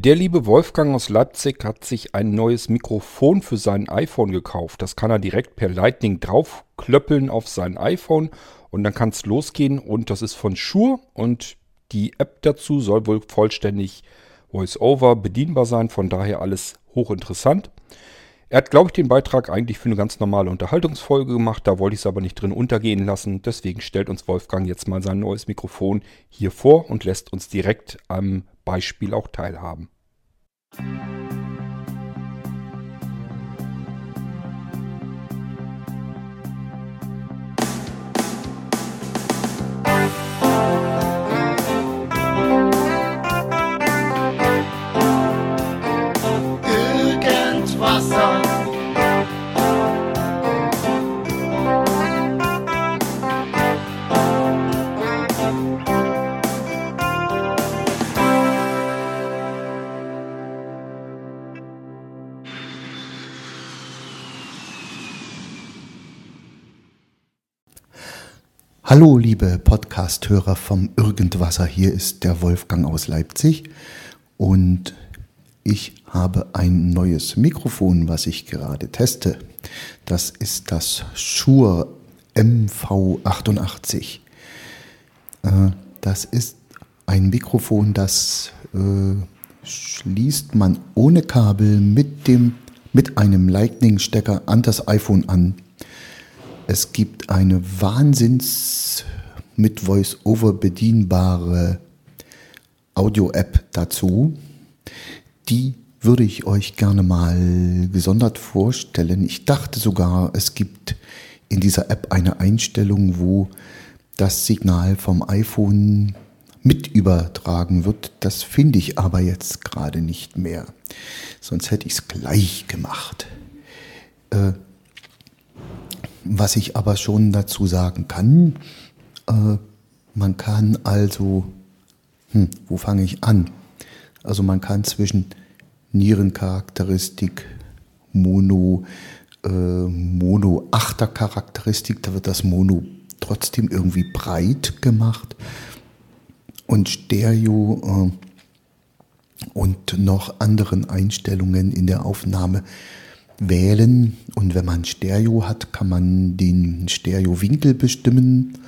Der liebe Wolfgang aus Leipzig hat sich ein neues Mikrofon für sein iPhone gekauft. Das kann er direkt per Lightning draufklöppeln auf sein iPhone und dann kann es losgehen und das ist von Shure und die App dazu soll wohl vollständig VoiceOver bedienbar sein, von daher alles hochinteressant. Er hat, glaube ich, den Beitrag eigentlich für eine ganz normale Unterhaltungsfolge gemacht, da wollte ich es aber nicht drin untergehen lassen. Deswegen stellt uns Wolfgang jetzt mal sein neues Mikrofon hier vor und lässt uns direkt am Beispiel auch teilhaben. Hallo, liebe Podcast-Hörer vom Irgendwasser. Hier ist der Wolfgang aus Leipzig und ich habe ein neues Mikrofon, was ich gerade teste. Das ist das Shure MV88. Äh, das ist ein Mikrofon, das äh, schließt man ohne Kabel mit, dem, mit einem Lightning-Stecker an das iPhone an es gibt eine Wahnsinns mit VoiceOver bedienbare Audio-App dazu. Die würde ich euch gerne mal gesondert vorstellen. Ich dachte sogar, es gibt in dieser App eine Einstellung, wo das Signal vom iPhone mit übertragen wird. Das finde ich aber jetzt gerade nicht mehr. Sonst hätte ich es gleich gemacht. Äh, was ich aber schon dazu sagen kann, äh, man kann also, hm, wo fange ich an? Also man kann zwischen Nierencharakteristik, Mono, äh, Mono-Achter-Charakteristik, da wird das Mono trotzdem irgendwie breit gemacht und Stereo äh, und noch anderen Einstellungen in der Aufnahme wählen und wenn man Stereo hat, kann man den Stereowinkel bestimmen.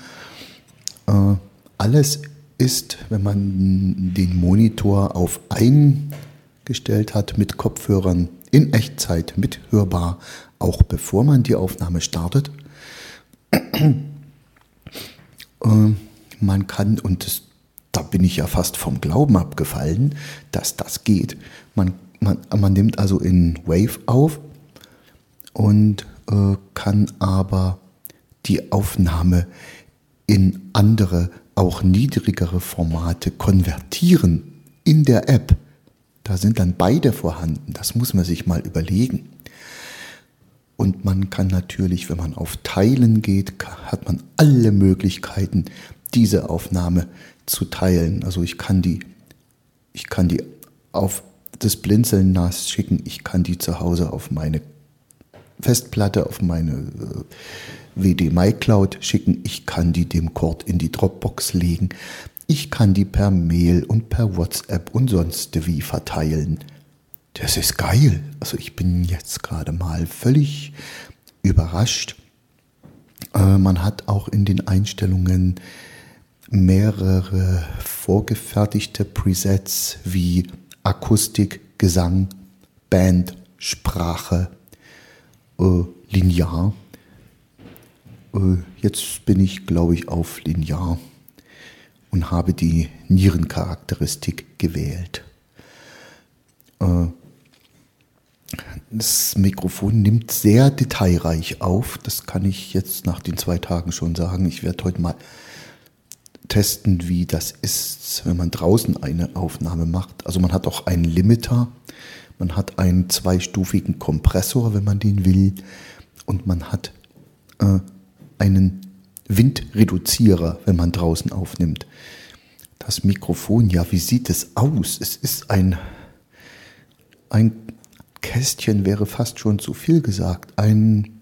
Äh, alles ist, wenn man den Monitor auf eingestellt hat mit Kopfhörern in Echtzeit mithörbar, auch bevor man die Aufnahme startet. äh, man kann, und das, da bin ich ja fast vom Glauben abgefallen, dass das geht. Man, man, man nimmt also in Wave auf und äh, kann aber die Aufnahme in andere, auch niedrigere Formate konvertieren in der App. Da sind dann beide vorhanden. Das muss man sich mal überlegen. Und man kann natürlich, wenn man auf Teilen geht, hat man alle Möglichkeiten, diese Aufnahme zu teilen. Also ich kann die, ich kann die auf das Blinzeln nass schicken, ich kann die zu Hause auf meine Festplatte auf meine äh, WD MyCloud schicken. Ich kann die dem Cord in die Dropbox legen. Ich kann die per Mail und per WhatsApp und sonst wie verteilen. Das ist geil. Also ich bin jetzt gerade mal völlig überrascht. Äh, man hat auch in den Einstellungen mehrere vorgefertigte Presets wie Akustik, Gesang, Band, Sprache, äh, linear. Äh, jetzt bin ich, glaube ich, auf linear und habe die Nierencharakteristik gewählt. Äh, das Mikrofon nimmt sehr detailreich auf. Das kann ich jetzt nach den zwei Tagen schon sagen. Ich werde heute mal testen, wie das ist, wenn man draußen eine Aufnahme macht. Also man hat auch einen Limiter man hat einen zweistufigen Kompressor, wenn man den will, und man hat äh, einen Windreduzierer, wenn man draußen aufnimmt. Das Mikrofon, ja, wie sieht es aus? Es ist ein, ein Kästchen, wäre fast schon zu viel gesagt. Ein,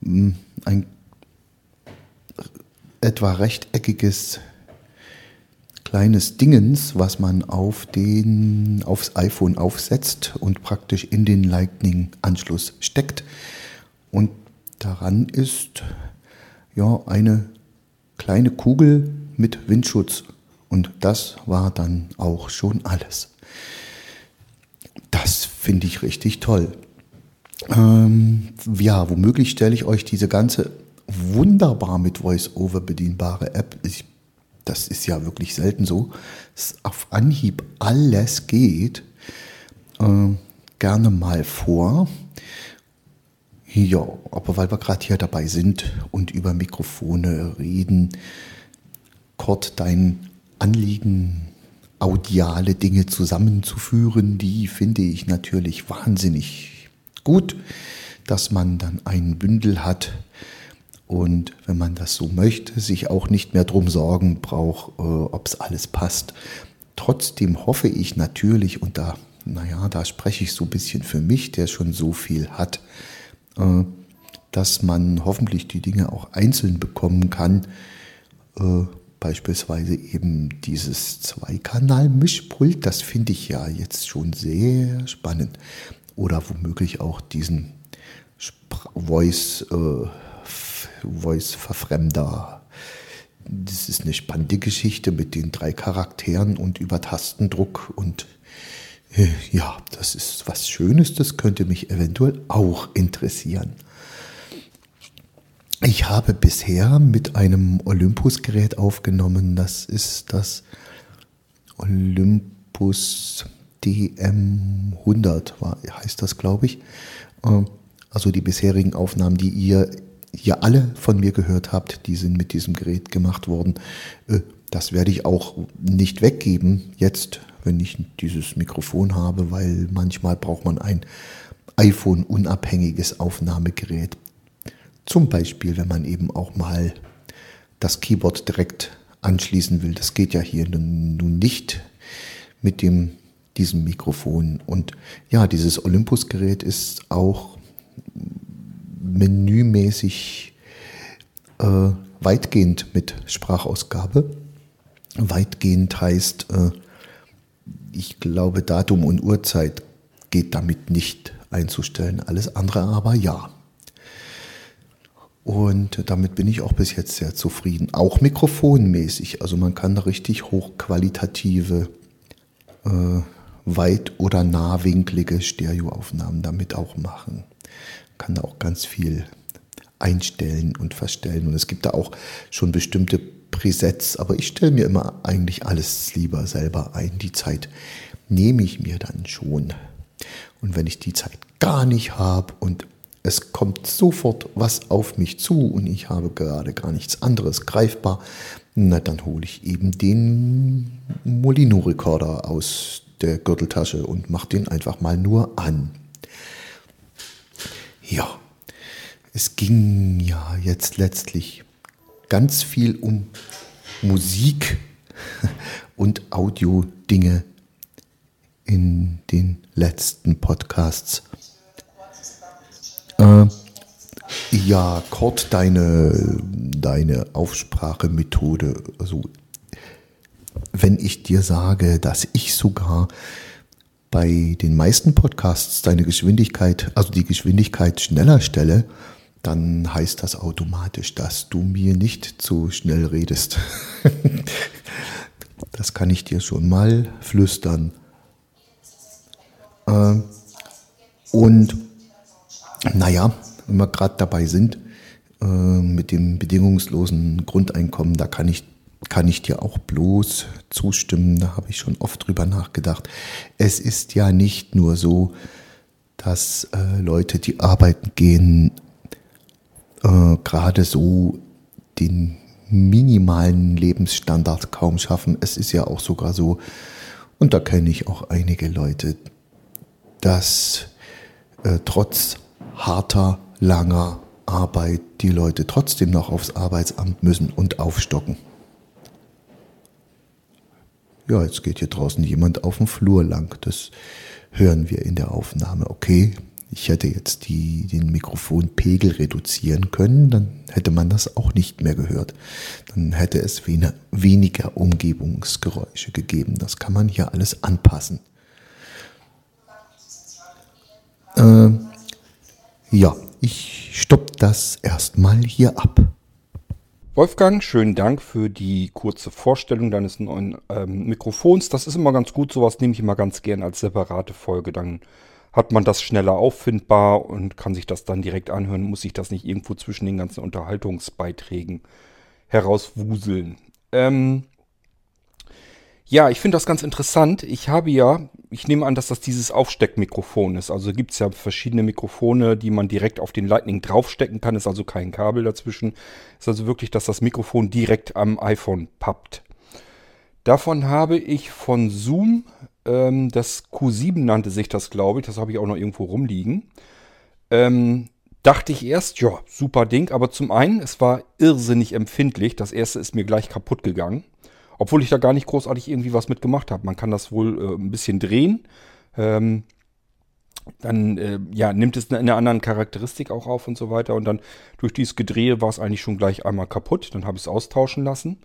mm, ein etwa rechteckiges kleines Dingens, was man auf den, aufs iPhone aufsetzt und praktisch in den Lightning-Anschluss steckt. Und daran ist ja eine kleine Kugel mit Windschutz. Und das war dann auch schon alles. Das finde ich richtig toll. Ähm, ja, womöglich stelle ich euch diese ganze wunderbar mit VoiceOver bedienbare App, ich, das ist ja wirklich selten so, dass auf Anhieb alles geht, äh, gerne mal vor. Ja, aber weil wir gerade hier dabei sind und über Mikrofone reden, Kurt, dein Anliegen, audiale Dinge zusammenzuführen, die finde ich natürlich wahnsinnig gut, dass man dann ein Bündel hat und wenn man das so möchte, sich auch nicht mehr drum sorgen braucht, äh, ob es alles passt. Trotzdem hoffe ich natürlich, und da, naja, da spreche ich so ein bisschen für mich, der schon so viel hat, äh, dass man hoffentlich die Dinge auch einzeln bekommen kann. Äh, beispielsweise eben dieses Zweikanal-Mischpult, das finde ich ja jetzt schon sehr spannend. Oder womöglich auch diesen Voice, äh, Voice-Verfremder. Das ist eine spannende Geschichte mit den drei Charakteren und über Tastendruck und äh, ja, das ist was Schönes, das könnte mich eventuell auch interessieren. Ich habe bisher mit einem Olympus-Gerät aufgenommen. Das ist das Olympus DM100, heißt das, glaube ich. Äh, also die bisherigen Aufnahmen, die ihr hier alle von mir gehört habt, die sind mit diesem Gerät gemacht worden. Äh, das werde ich auch nicht weggeben jetzt, wenn ich dieses Mikrofon habe, weil manchmal braucht man ein iPhone-unabhängiges Aufnahmegerät. Zum Beispiel, wenn man eben auch mal das Keyboard direkt anschließen will. Das geht ja hier nun nicht mit dem, diesem Mikrofon. Und ja, dieses Olympus-Gerät ist auch menümäßig äh, weitgehend mit Sprachausgabe. Weitgehend heißt, äh, ich glaube, Datum und Uhrzeit geht damit nicht einzustellen. Alles andere aber ja. Und damit bin ich auch bis jetzt sehr zufrieden. Auch mikrofonmäßig. Also man kann da richtig hochqualitative, äh, weit- oder nahwinklige Stereoaufnahmen damit auch machen kann da auch ganz viel einstellen und verstellen. Und es gibt da auch schon bestimmte Presets, aber ich stelle mir immer eigentlich alles lieber selber ein. Die Zeit nehme ich mir dann schon. Und wenn ich die Zeit gar nicht habe und es kommt sofort was auf mich zu und ich habe gerade gar nichts anderes greifbar, na dann hole ich eben den Molino-Recorder aus der Gürteltasche und mache den einfach mal nur an. Ja, es ging ja jetzt letztlich ganz viel um Musik und Audio-Dinge in den letzten Podcasts. Äh, ja, Kurt, deine, deine Aufsprachemethode, also wenn ich dir sage, dass ich sogar bei den meisten Podcasts deine Geschwindigkeit, also die Geschwindigkeit schneller stelle, dann heißt das automatisch, dass du mir nicht zu schnell redest. das kann ich dir schon mal flüstern. Ähm, und naja, wenn wir gerade dabei sind, äh, mit dem bedingungslosen Grundeinkommen, da kann ich kann ich dir auch bloß zustimmen. Da habe ich schon oft drüber nachgedacht. Es ist ja nicht nur so, dass äh, Leute, die arbeiten gehen, äh, gerade so den minimalen Lebensstandard kaum schaffen. Es ist ja auch sogar so, und da kenne ich auch einige Leute, dass äh, trotz harter, langer Arbeit die Leute trotzdem noch aufs Arbeitsamt müssen und aufstocken ja, jetzt geht hier draußen jemand auf dem Flur lang. Das hören wir in der Aufnahme. Okay, ich hätte jetzt die, den Mikrofonpegel reduzieren können, dann hätte man das auch nicht mehr gehört. Dann hätte es weniger Umgebungsgeräusche gegeben. Das kann man hier alles anpassen. Äh, ja, ich stopp das erstmal hier ab. Wolfgang, schönen Dank für die kurze Vorstellung deines neuen ähm, Mikrofons. Das ist immer ganz gut, sowas nehme ich immer ganz gern als separate Folge. Dann hat man das schneller auffindbar und kann sich das dann direkt anhören, muss sich das nicht irgendwo zwischen den ganzen Unterhaltungsbeiträgen herauswuseln. Ähm, ja, ich finde das ganz interessant. Ich habe ja, ich nehme an, dass das dieses Aufsteckmikrofon ist. Also gibt es ja verschiedene Mikrofone, die man direkt auf den Lightning draufstecken kann. Ist also kein Kabel dazwischen. Ist also wirklich, dass das Mikrofon direkt am iPhone pappt. Davon habe ich von Zoom, ähm, das Q7 nannte sich das, glaube ich. Das habe ich auch noch irgendwo rumliegen. Ähm, dachte ich erst, ja, super Ding. Aber zum einen, es war irrsinnig empfindlich. Das erste ist mir gleich kaputt gegangen. Obwohl ich da gar nicht großartig irgendwie was mitgemacht habe. Man kann das wohl äh, ein bisschen drehen. Ähm, dann äh, ja, nimmt es eine, eine andere Charakteristik auch auf und so weiter. Und dann durch dieses Gedrehe war es eigentlich schon gleich einmal kaputt. Dann habe ich es austauschen lassen.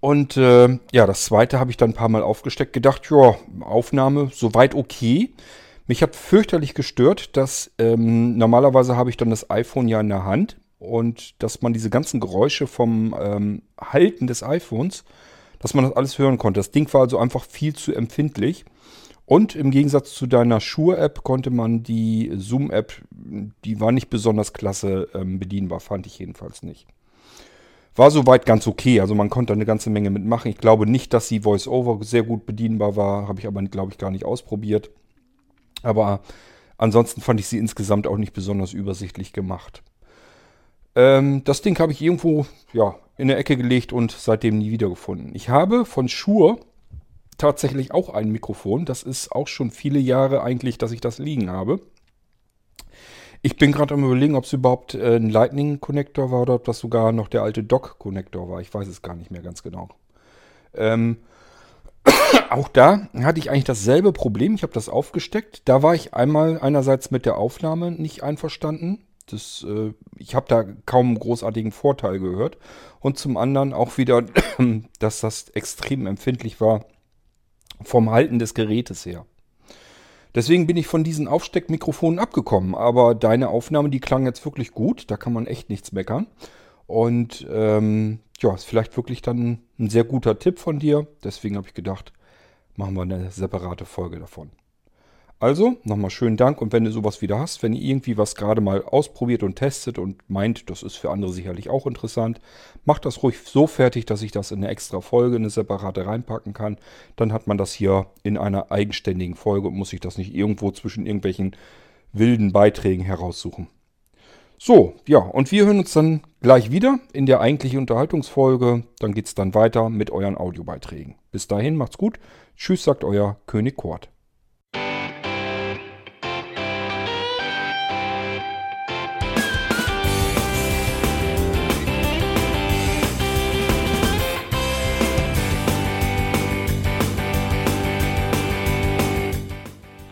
Und äh, ja, das zweite habe ich dann ein paar Mal aufgesteckt, gedacht, ja, Aufnahme soweit okay. Mich hat fürchterlich gestört, dass ähm, normalerweise habe ich dann das iPhone ja in der Hand und dass man diese ganzen Geräusche vom ähm, Halten des iPhones, dass man das alles hören konnte. Das Ding war also einfach viel zu empfindlich. Und im Gegensatz zu deiner Shure-App konnte man die Zoom-App, die war nicht besonders klasse ähm, bedienbar, fand ich jedenfalls nicht. War soweit ganz okay, also man konnte eine ganze Menge mitmachen. Ich glaube nicht, dass die VoiceOver sehr gut bedienbar war, habe ich aber, glaube ich, gar nicht ausprobiert. Aber ansonsten fand ich sie insgesamt auch nicht besonders übersichtlich gemacht. Ähm, das Ding habe ich irgendwo ja, in der Ecke gelegt und seitdem nie wiedergefunden. Ich habe von Shure tatsächlich auch ein Mikrofon. Das ist auch schon viele Jahre eigentlich, dass ich das liegen habe. Ich bin gerade am überlegen, ob es überhaupt äh, ein Lightning-Connector war oder ob das sogar noch der alte Dock-Connector war. Ich weiß es gar nicht mehr ganz genau. Ähm, auch da hatte ich eigentlich dasselbe Problem. Ich habe das aufgesteckt. Da war ich einmal einerseits mit der Aufnahme nicht einverstanden. Das, äh, ich habe da kaum einen großartigen Vorteil gehört. Und zum anderen auch wieder, dass das extrem empfindlich war vom Halten des Gerätes her. Deswegen bin ich von diesen Aufsteckmikrofonen abgekommen. Aber deine Aufnahme, die klang jetzt wirklich gut. Da kann man echt nichts meckern. Und ähm, ja, ist vielleicht wirklich dann ein sehr guter Tipp von dir. Deswegen habe ich gedacht, machen wir eine separate Folge davon. Also, nochmal schönen Dank und wenn du sowas wieder hast, wenn ihr irgendwie was gerade mal ausprobiert und testet und meint, das ist für andere sicherlich auch interessant, macht das ruhig so fertig, dass ich das in eine extra Folge, eine separate reinpacken kann. Dann hat man das hier in einer eigenständigen Folge und muss sich das nicht irgendwo zwischen irgendwelchen wilden Beiträgen heraussuchen. So, ja, und wir hören uns dann gleich wieder in der eigentlichen Unterhaltungsfolge. Dann geht es dann weiter mit euren Audiobeiträgen. Bis dahin, macht's gut. Tschüss, sagt euer König Kort.